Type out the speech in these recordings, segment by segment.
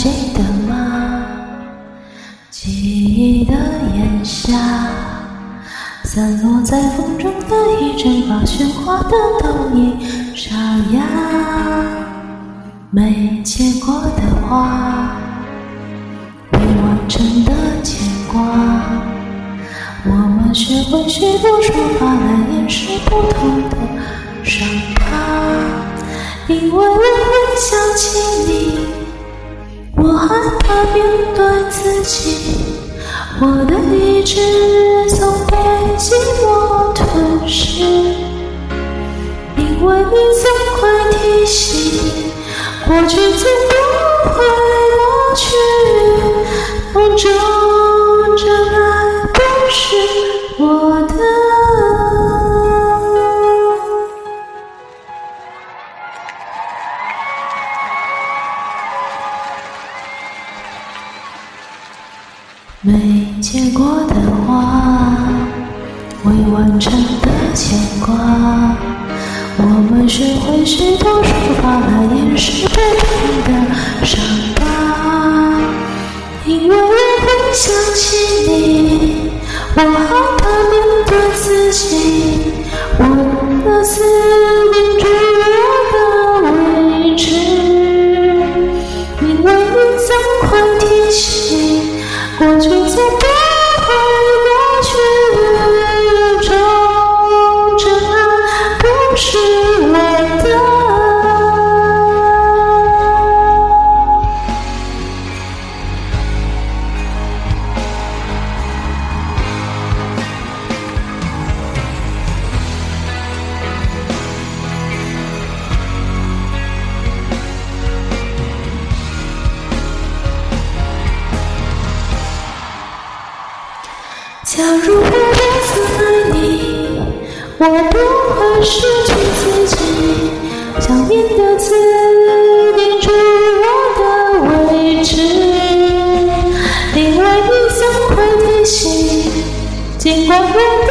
记得吗？记忆的炎夏，散落在风中的一整把喧哗的倒影，沙哑。没结果的花，未完成的牵挂。我们学会许多说法来掩饰不同的伤疤，因为我会想起你。怕面对自己，我的意志总被寂寞吞噬，因为你总会提醒，过去总不会过去，风中我的思念住我的位置，因为你总会提醒。过去总假如我不曾爱你，我不会失去自己，想念的字定住我的位置，因为你总会提醒，尽管我的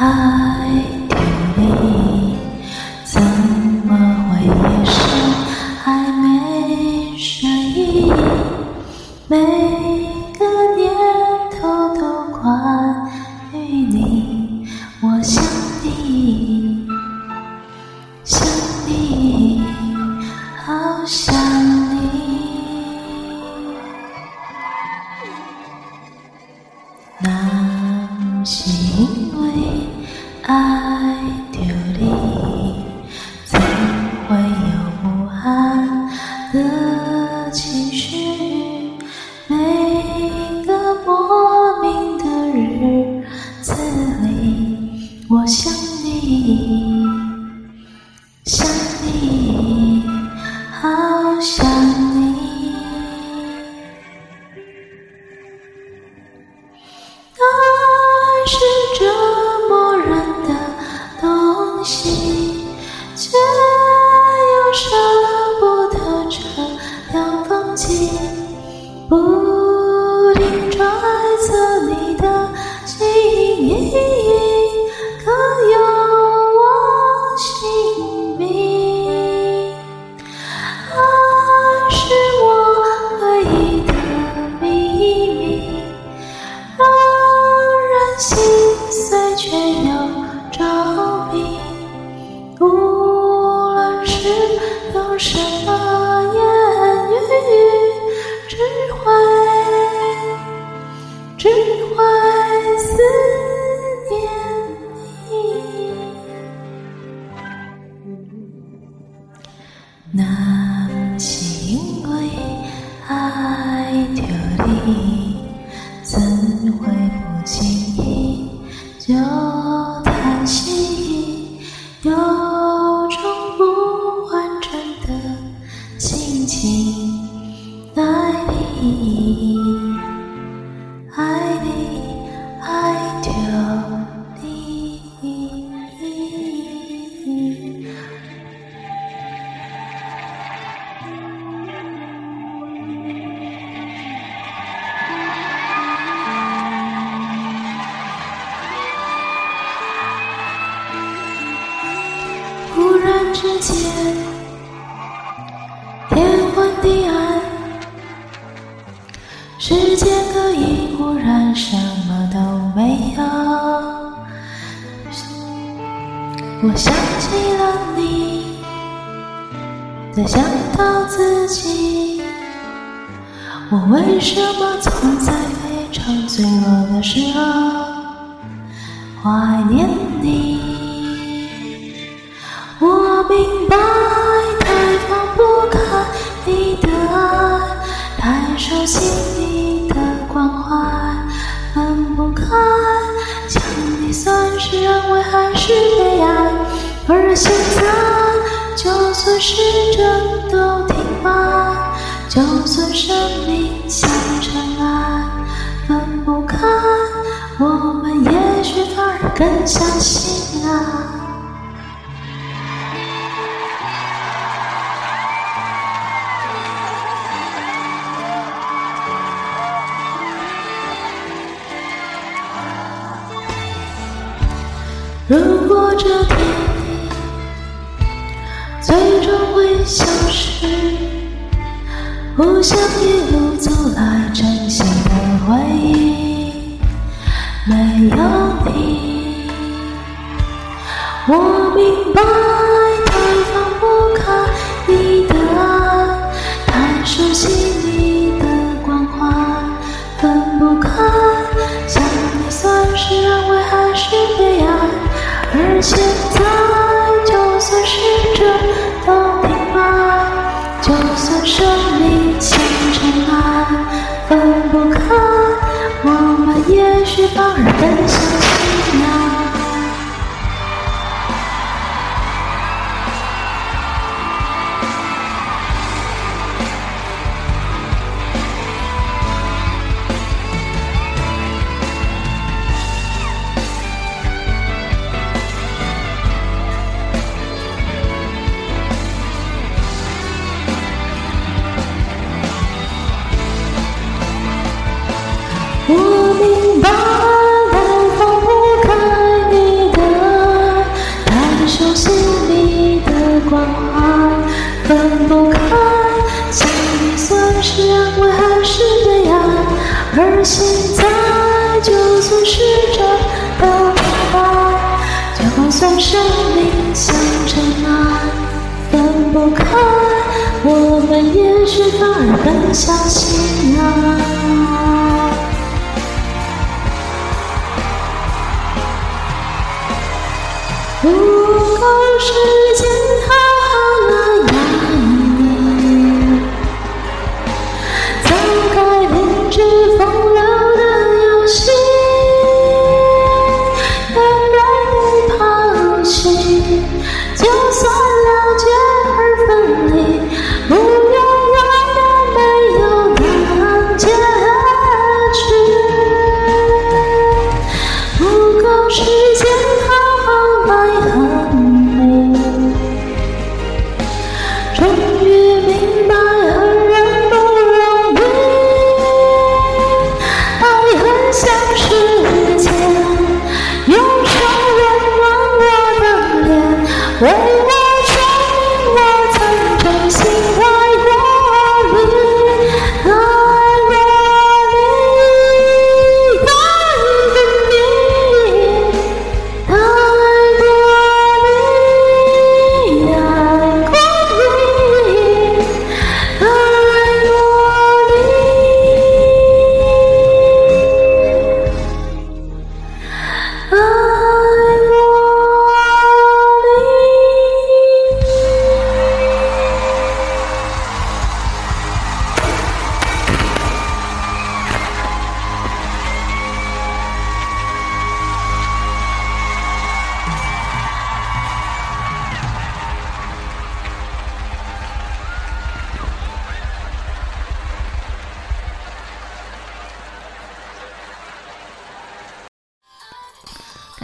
爱我想你，想你，好想你。爱是折磨人的东西，却又舍不得这样放弃，不停揣测你的心意，昏地暗，时间可以忽然什么都没有。我想起了你，再想到自己，我为什么总在非常脆弱的时候怀念时针都停摆，就算生命像尘埃，分不开，我们也许反而更相信爱。如果这天最终会消失，不想一路走来珍惜的回忆，没有你，我明白，分不开。想你算是安慰还是悲哀？而现在，就算时针都停摆，就算生命像尘埃，分不开，我们也许反而更相信爱。不够时间